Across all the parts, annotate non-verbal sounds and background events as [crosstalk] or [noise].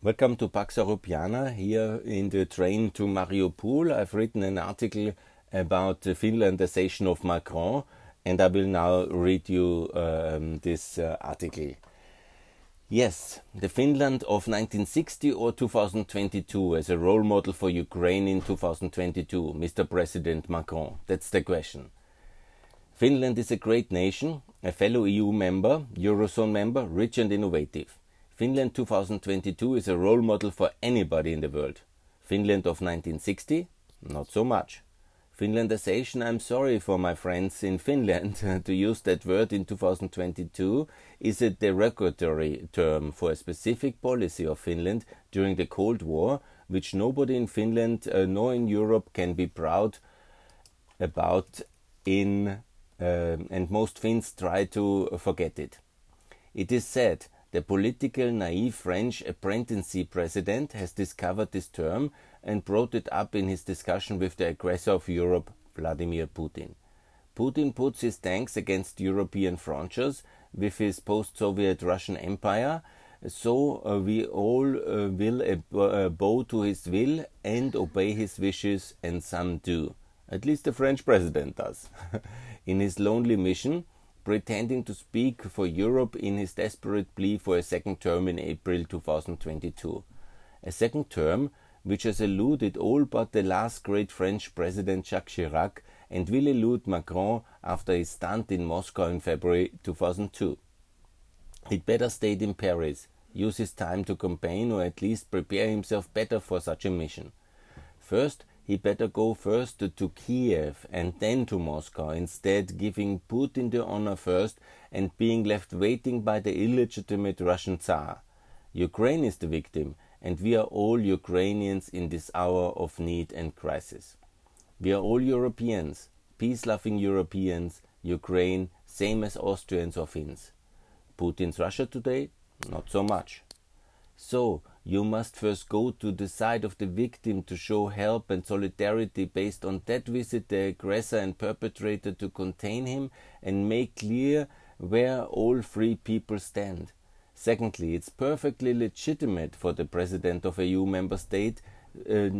Welcome to Pax Europiana. Here in the train to Mariupol, I've written an article about the Finlandization of Macron, and I will now read you um, this uh, article. Yes, the Finland of 1960 or 2022 as a role model for Ukraine in 2022, Mr. President Macron? That's the question. Finland is a great nation, a fellow EU member, Eurozone member, rich and innovative. Finland 2022 is a role model for anybody in the world. Finland of 1960? Not so much. Finlandization, I'm sorry for my friends in Finland [laughs] to use that word in 2022, is a derogatory term for a specific policy of Finland during the Cold War, which nobody in Finland uh, nor in Europe can be proud about in um, and most Finns try to forget it. It is said the political naive French apprenticeship president has discovered this term and brought it up in his discussion with the aggressor of Europe, Vladimir Putin. Putin puts his tanks against European frontiers with his post Soviet Russian Empire, so uh, we all uh, will uh, bow to his will and obey his wishes, and some do. At least the French president does. [laughs] in his lonely mission, pretending to speak for Europe in his desperate plea for a second term in April 2022. A second term which has eluded all but the last great French president Jacques Chirac and will elude Macron after his stunt in Moscow in February 2002. He'd better stay in Paris, use his time to campaign or at least prepare himself better for such a mission. First, he better go first to, Kiev and then to Moscow, instead giving Putin the honor first and being left waiting by the illegitimate Russian Tsar. Ukraine is the victim, and we are all Ukrainians in this hour of need and crisis. We are all Europeans, peace loving Europeans, Ukraine, same as Austrians or Finns. Putin's Russia today? Not so much. So, you must first go to the side of the victim to show help and solidarity based on that visit the aggressor and perpetrator to contain him and make clear where all free people stand. Secondly, it's perfectly legitimate for the president of a EU member state, uh,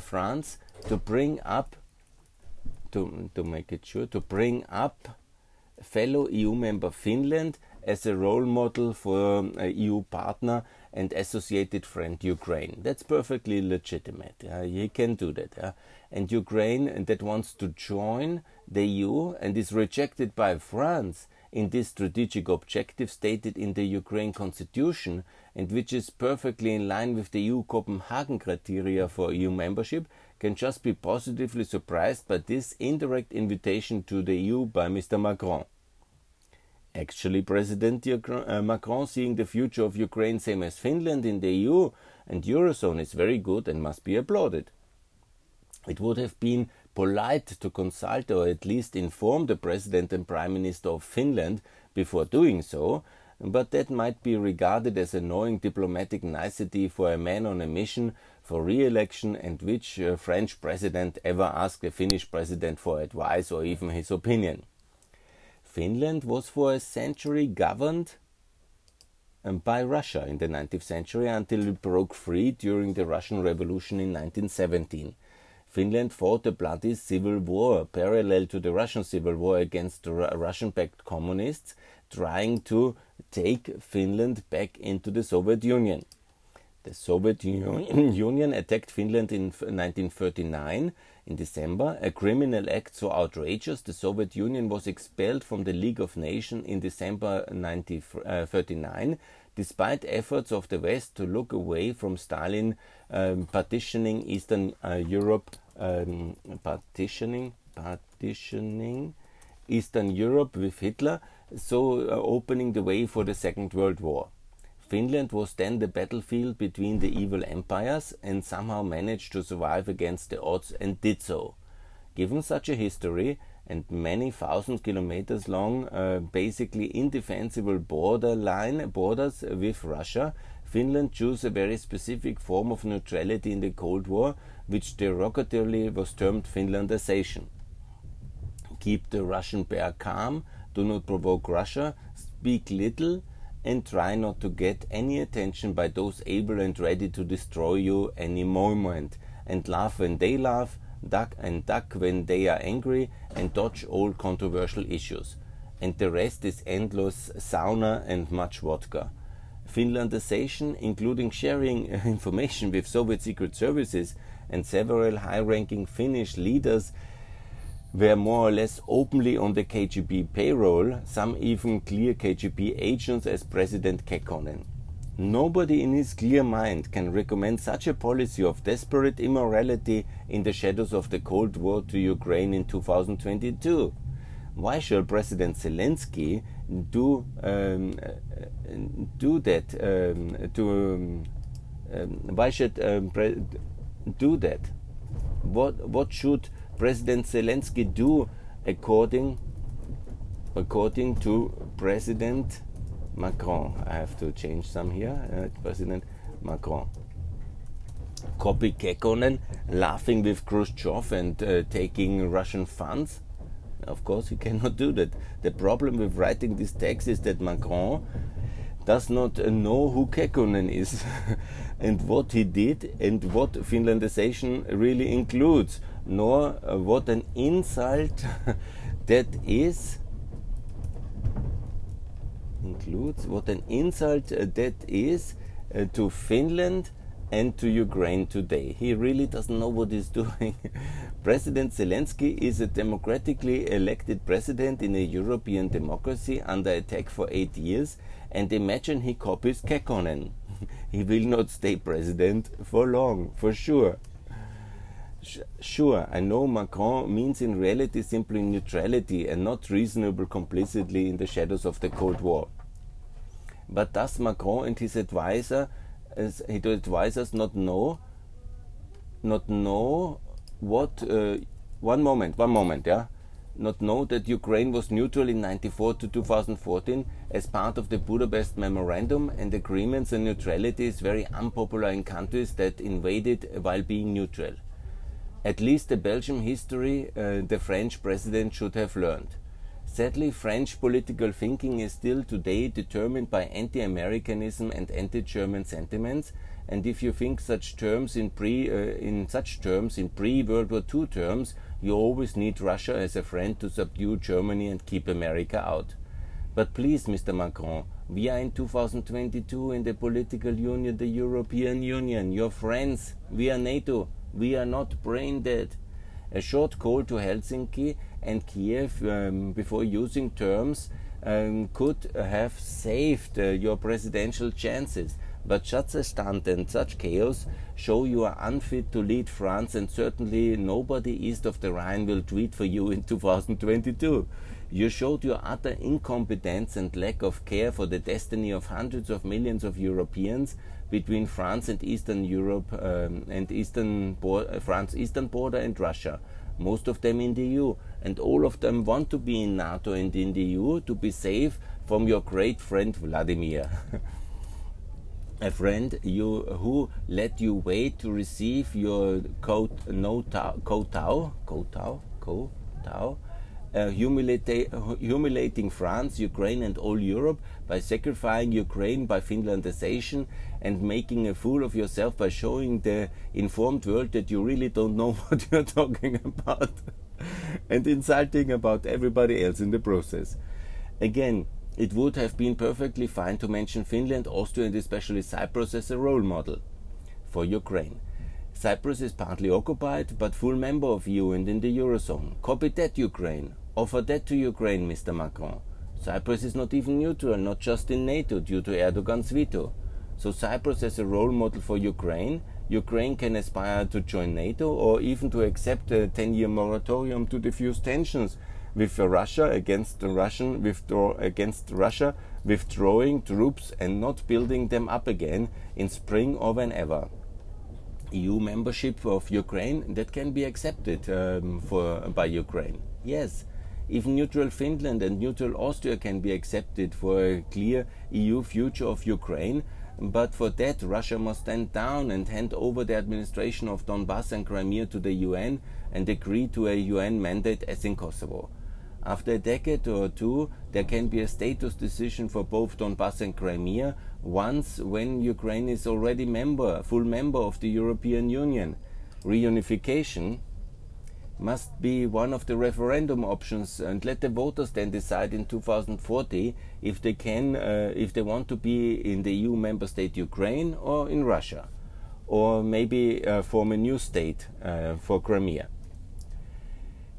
France, to bring up, to, to make it sure, to bring up fellow EU member Finland as a role model for a EU partner and associated friend Ukraine. That's perfectly legitimate. Uh, he can do that. Uh, and Ukraine that wants to join the EU and is rejected by France in this strategic objective stated in the Ukraine constitution and which is perfectly in line with the EU Copenhagen criteria for EU membership can just be positively surprised by this indirect invitation to the EU by Mr. Macron. Actually, President uh, Macron seeing the future of Ukraine same as Finland in the EU and Eurozone is very good and must be applauded. It would have been polite to consult or at least inform the President and Prime Minister of Finland before doing so, but that might be regarded as annoying diplomatic nicety for a man on a mission for re-election and which uh, French president ever asked a Finnish president for advice or even his opinion. Finland was for a century governed um, by Russia in the 19th century until it broke free during the Russian Revolution in 1917. Finland fought a bloody civil war parallel to the Russian civil war against the Russian backed communists, trying to take Finland back into the Soviet Union. The Soviet [clears throat] Union attacked Finland in 1939 in December, a criminal act so outrageous the Soviet Union was expelled from the League of Nations in December 1939, despite efforts of the West to look away from Stalin um, partitioning Eastern uh, Europe, um, partitioning, partitioning Eastern Europe with Hitler, so uh, opening the way for the Second World War. Finland was then the battlefield between the evil empires and somehow managed to survive against the odds and did so. Given such a history and many thousand kilometers long, uh, basically indefensible borderline borders with Russia, Finland chose a very specific form of neutrality in the Cold War, which derogatorily was termed Finlandization. Keep the Russian bear calm, do not provoke Russia, speak little, and try not to get any attention by those able and ready to destroy you any moment, and laugh when they laugh, duck and duck when they are angry, and dodge all controversial issues. And the rest is endless sauna and much vodka. Finlandization, including sharing [laughs] information with Soviet secret services and several high ranking Finnish leaders, were more or less openly on the KGB payroll, some even clear KGB agents as President Kekkonen. Nobody in his clear mind can recommend such a policy of desperate immorality in the shadows of the Cold War to Ukraine in 2022. Why should President Zelensky do um, do that? Um, to um, um why should um, do that? What what should President Zelensky do according according to President Macron? I have to change some here. Uh, President Macron. Copy Kekkonen laughing with Khrushchev and uh, taking Russian funds. Of course, you cannot do that. The problem with writing this text is that Macron does not uh, know who Kekkonen is [laughs] and what he did and what Finlandization really includes nor uh, what an insult [laughs] that is includes what an insult uh, that is uh, to Finland and to Ukraine today. He really doesn't know what he's [laughs] doing. president Zelensky is a democratically elected president in a European democracy under attack for eight years, and imagine he copies Kekkonen. [laughs] he will not stay president for long, for sure. Sure, I know Macron means in reality simply neutrality and not reasonable complicity in the shadows of the Cold War. But does Macron and his advisor, his advisors, not know, not know what? Uh, one moment, one moment, yeah. Not know that Ukraine was neutral in 94 to 2014 as part of the Budapest Memorandum and agreements and neutrality is very unpopular in countries that invaded while being neutral. At least the Belgian history uh, the French president should have learned. Sadly, French political thinking is still today determined by anti-Americanism and anti-German sentiments, and if you think such terms in pre uh, in such terms in pre-World War II terms, you always need Russia as a friend to subdue Germany and keep America out. But please, Mr. Macron, we are in 2022 in the political union, the European Union, your friends, we are NATO. We are not brain dead. A short call to Helsinki and Kiev um, before using terms um, could have saved uh, your presidential chances. But such a stunt and such chaos show you are unfit to lead France, and certainly nobody east of the Rhine will tweet for you in [laughs] 2022. You showed your utter incompetence and lack of care for the destiny of hundreds of millions of Europeans between France and Eastern Europe um, and Eastern uh, France eastern border and Russia. Most of them in the EU, and all of them want to be in NATO and in the EU to be safe from your great friend Vladimir. [laughs] a friend you who let you wait to receive your coat no kowtow kowtow kowtow uh, humiliating France, Ukraine, and all Europe by sacrificing Ukraine by Finlandization and making a fool of yourself by showing the informed world that you really don't know [laughs] what you're talking about and insulting about everybody else in the process. Again, it would have been perfectly fine to mention Finland, Austria, and especially Cyprus as a role model for Ukraine. Cyprus is partly occupied, but full member of EU and in the Eurozone. Copy that, Ukraine. Offer that to Ukraine, Mr. Macron. Cyprus is not even neutral, not just in NATO, due to Erdogan's veto. So Cyprus as a role model for Ukraine. Ukraine can aspire to join NATO or even to accept a 10-year moratorium to diffuse tensions with Russia against the Russian withdraw against Russia withdrawing troops and not building them up again in spring or whenever. EU membership of Ukraine that can be accepted um, for by Ukraine. Yes, even neutral Finland and neutral Austria can be accepted for a clear EU future of Ukraine, but for that Russia must stand down and hand over the administration of Donbass and Crimea to the UN and agree to a UN mandate as in Kosovo. After a decade or two, there can be a status decision for both Donbass and Crimea once when Ukraine is already member, full member of the European Union. Reunification must be one of the referendum options and let the voters then decide in 2040 if they can uh, if they want to be in the EU member state Ukraine or in Russia or maybe uh, form a new state uh, for Crimea.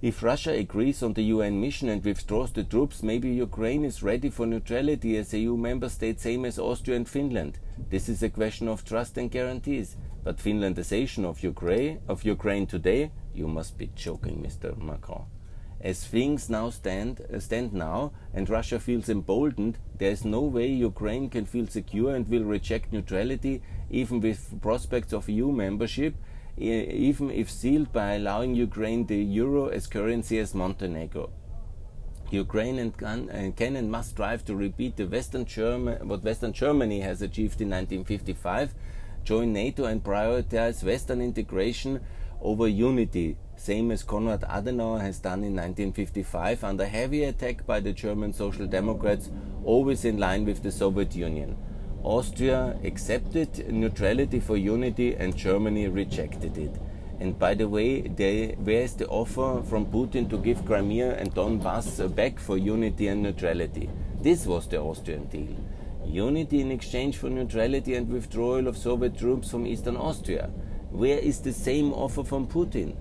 If Russia agrees on the UN mission and withdraws the troops, maybe Ukraine is ready for neutrality as a EU member state, same as Austria and Finland. This is a question of trust and guarantees. But Finlandization of Ukraine, of Ukraine today, you must be joking, Mr. Macron. As things now stand, uh, stand now, and Russia feels emboldened, there is no way Ukraine can feel secure and will reject neutrality, even with prospects of EU membership, even if sealed by allowing Ukraine the euro as currency as Montenegro. Ukraine and can, and can, and must strive to repeat the Western German, what Western Germany has achieved in 1955, join NATO and prioritize Western integration over unity, same as Konrad Adenauer has done in 1955 under heavy attack by the German Social Democrats, always in line with the Soviet Union. Austria accepted neutrality for unity and Germany rejected it. And by the way, they, where is the offer from Putin to give Crimea and Donbass back for unity and neutrality? This was the Austrian deal. Unity in exchange for neutrality and withdrawal of Soviet troops from eastern Austria. Where is the same offer from Putin?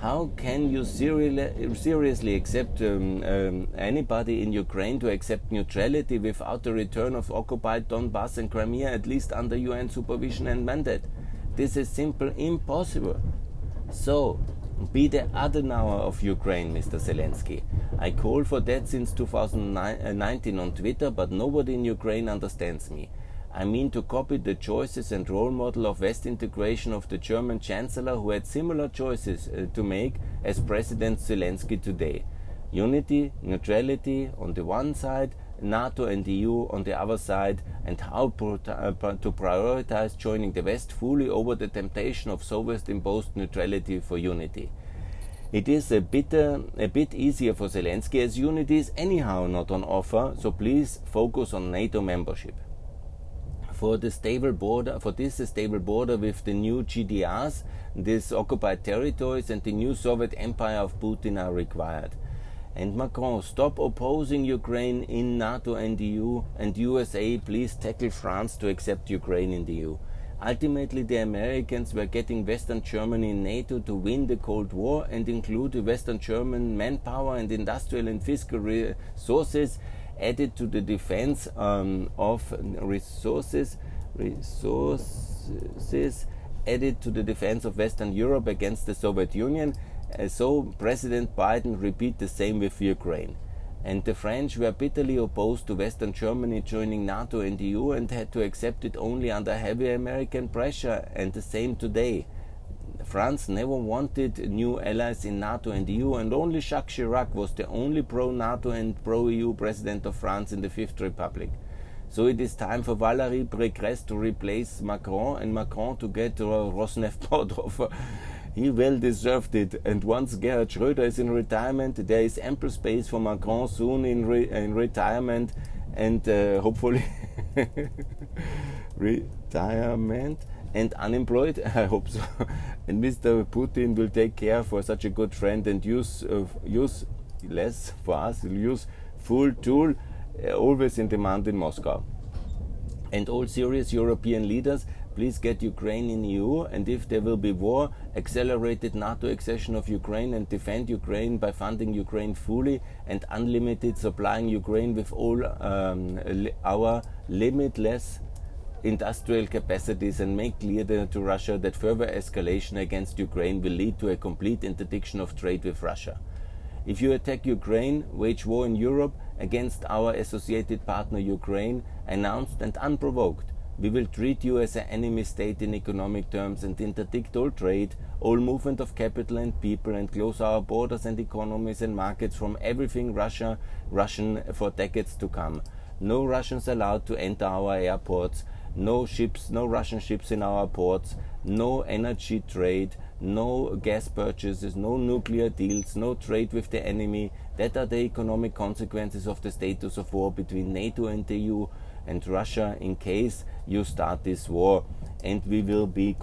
How can you seriously accept um, um, anybody in Ukraine to accept neutrality without the return of occupied Donbass and Crimea, at least under UN supervision and mandate? This is simply impossible. So, be the Adenauer of Ukraine, Mr. Zelensky. I call for that since 2019 on Twitter, but nobody in Ukraine understands me. I mean to copy the choices and role model of West integration of the German Chancellor who had similar choices uh, to make as President Zelensky today. Unity, neutrality on the one side, NATO and EU on the other side, and how uh, to prioritize joining the West fully over the temptation of Soviet imposed neutrality for unity. It is a a bit easier for Zelensky as unity is anyhow not on offer, so please focus on NATO membership for the stable border, for this stable border with the new GDRs, these occupied territories, and the new Soviet empire of Putin are required. And Macron, stop opposing Ukraine in NATO and EU, and USA, please tackle France to accept Ukraine in the EU. Ultimately, the Americans were getting Western Germany in NATO to win the Cold War and include the Western German manpower and industrial and fiscal resources added to the defense um, of resources resources added to the defense of Western Europe against the Soviet Union. Uh, so President Biden repeat the same with Ukraine. And the French were bitterly opposed to Western Germany joining NATO and EU and had to accept it only under heavy American pressure, and the same today. France never wanted new allies in NATO and EU, and only Jacques Chirac was the only pro NATO and pro EU president of France in the Fifth Republic. So it is time for Valérie Pécresse to replace Macron and Macron to get a Rosneft. [laughs] He well deserved it. And once Gerhard Schröder is in retirement, there is ample space for Macron soon in, re in retirement and uh, hopefully [laughs] retirement and unemployed? [laughs] I hope so. and Mr. Putin will take care for such a good friend and use uh, use less for us. He'll Use full tool, uh, always in demand in Moscow. And all serious European leaders, please get Ukraine in EU. And if there will be war, accelerated NATO accession of Ukraine and defend Ukraine by funding Ukraine fully and unlimited supplying Ukraine with all um, our limitless industrial capacities and make clear to Russia that further escalation against Ukraine will lead to a complete interdiction of trade with Russia. If you attack Ukraine, wage war in Europe against our associated partner Ukraine, announced and unprovoked, we will treat you as an enemy state in economic terms and interdict all trade, all movement of capital and people, and close our borders and economies and markets from everything Russia, Russian for decades to come. No Russians allowed to enter our airports, no ships, no Russian ships in our ports, no energy trade, no gas purchases, no nuclear deals, no trade with the enemy. That are the economic consequences of the status of war between NATO and the EU and Russia in case you start this war. And we will be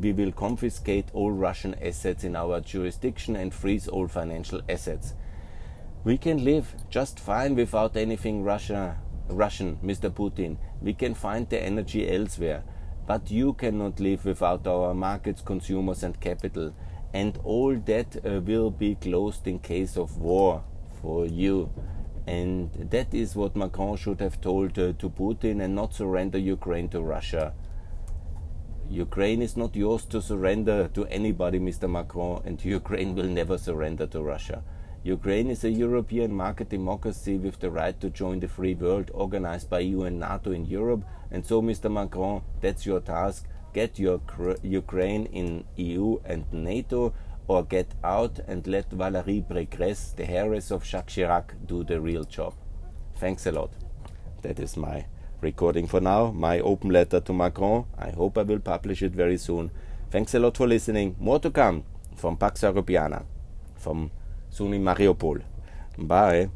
we will confiscate all Russian assets in our jurisdiction and freeze all financial assets. We can live just fine without anything Russia, Russian, Mr. Putin. We can find the energy elsewhere. But you cannot live without our markets, consumers, and capital. And all that uh, will be closed in case of war for you. And that is what Macron should have told uh, to Putin and not surrender Ukraine to Russia. Ukraine is not yours to surrender to anybody, Mr. Macron, and [laughs] Ukraine will never surrender to Russia. Ukraine is a European market democracy with the right to join the free world organized by EU and NATO in Europe. And so, Mr. Macron, that's your task. Get your Ukraine in EU and NATO or get out and let Valérie Pécresse, the heiress of Jacques Chirac, do the real job. Thanks a lot. That is my recording for now, my open letter to Macron. I hope I will publish it very soon. Thanks a lot for listening. More to come from Pax Europiana, from soon in Mariupol. Bye.